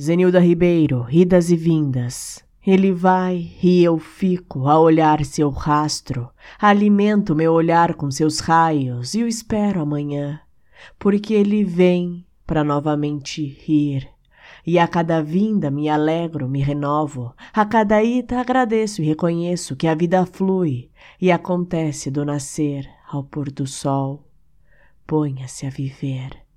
Zenilda Ribeiro, idas e vindas. Ele vai e eu fico a olhar seu rastro, alimento meu olhar com seus raios e o espero amanhã, porque ele vem para novamente rir. E a cada vinda me alegro, me renovo, a cada ida agradeço e reconheço que a vida flui e acontece do nascer ao pôr do sol. Ponha-se a viver.